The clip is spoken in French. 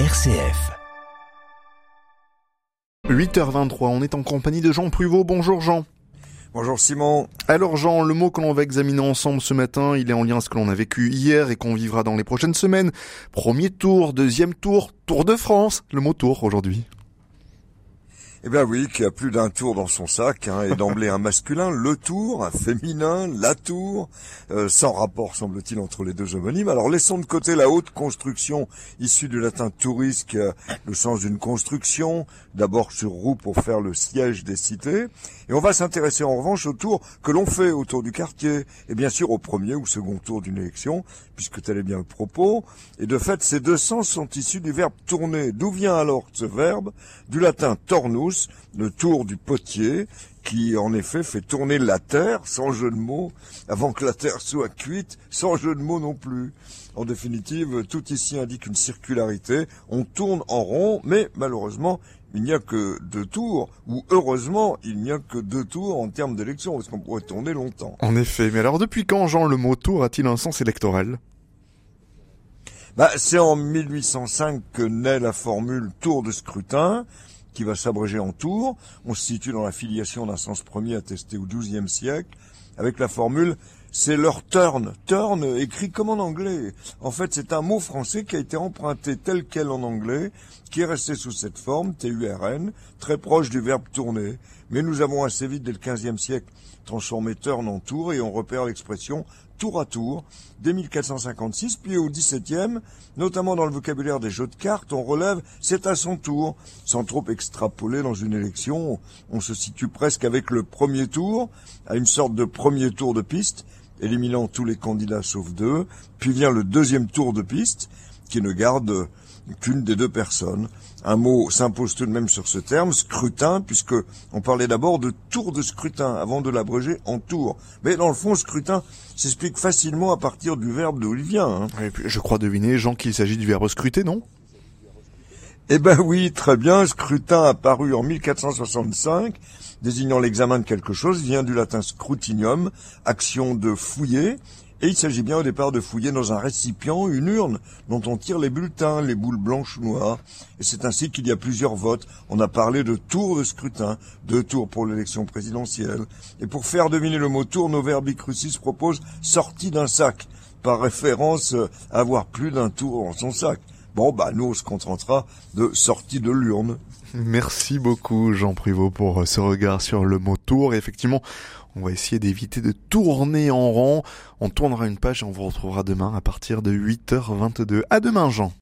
RCF. 8h23, on est en compagnie de Jean Pruvot. Bonjour Jean. Bonjour Simon. Alors Jean, le mot que l'on va examiner ensemble ce matin, il est en lien avec ce que l'on a vécu hier et qu'on vivra dans les prochaines semaines. Premier tour, deuxième tour, Tour de France. Le mot tour aujourd'hui. Eh bien oui, qui a plus d'un tour dans son sac, hein, et d'emblée un masculin, le tour, un féminin, la tour, euh, sans rapport semble-t-il entre les deux homonymes. Alors laissons de côté la haute construction issue du latin touris, qui a le sens d'une construction, d'abord sur roue pour faire le siège des cités, et on va s'intéresser en revanche au tour que l'on fait autour du quartier, et bien sûr au premier ou second tour d'une élection, puisque tel est bien le propos, et de fait ces deux sens sont issus du verbe tourner. D'où vient alors ce verbe? Du latin tornus, le tour du potier, qui en effet fait tourner la terre, sans jeu de mots, avant que la terre soit cuite, sans jeu de mots non plus. En définitive, tout ici indique une circularité, on tourne en rond, mais malheureusement, il n'y a que deux tours, ou heureusement, il n'y a que deux tours en termes d'élection, parce qu'on pourrait tourner longtemps. En effet, mais alors depuis quand, Jean, le mot tour a-t-il un sens électoral? Bah, c'est en 1805 que naît la formule tour de scrutin, qui va s'abréger en tour. On se situe dans la filiation d'un sens premier attesté au XIIe siècle, avec la formule c'est leur turn. Turn écrit comme en anglais. En fait, c'est un mot français qui a été emprunté tel quel en anglais, qui est resté sous cette forme, T-U-R-N, très proche du verbe tourner. Mais nous avons assez vite, dès le XVe siècle, transformé turn en tour et on repère l'expression tour à tour dès 1456, puis au XVIIe, notamment dans le vocabulaire des jeux de cartes, on relève c'est à son tour. Sans trop extrapoler dans une élection, on se situe presque avec le premier tour, à une sorte de premier tour de piste, éliminant tous les candidats sauf deux, puis vient le deuxième tour de piste, qui ne garde qu'une des deux personnes. Un mot s'impose tout de même sur ce terme, scrutin, puisque on parlait d'abord de tour de scrutin avant de l'abréger en tour. Mais dans le fond, scrutin s'explique facilement à partir du verbe d'où il vient. Hein. je crois deviner, Jean, qu'il s'agit du verbe scruter, non? Eh ben oui, très bien. Scrutin apparu en 1465, désignant l'examen de quelque chose, vient du latin scrutinium, action de fouiller, et il s'agit bien au départ de fouiller dans un récipient une urne dont on tire les bulletins, les boules blanches ou noires. Et c'est ainsi qu'il y a plusieurs votes. On a parlé de tours de scrutin, deux tours pour l'élection présidentielle. Et pour faire deviner le mot tour, nos verbes crucis propose sortie d'un sac, par référence avoir plus d'un tour dans son sac. Bon, bah, nous, on se contentera de sortie de l'urne. Merci beaucoup, Jean Privot, pour ce regard sur le mot tour. Effectivement, on va essayer d'éviter de tourner en rond. On tournera une page et on vous retrouvera demain à partir de 8h22. À demain, Jean.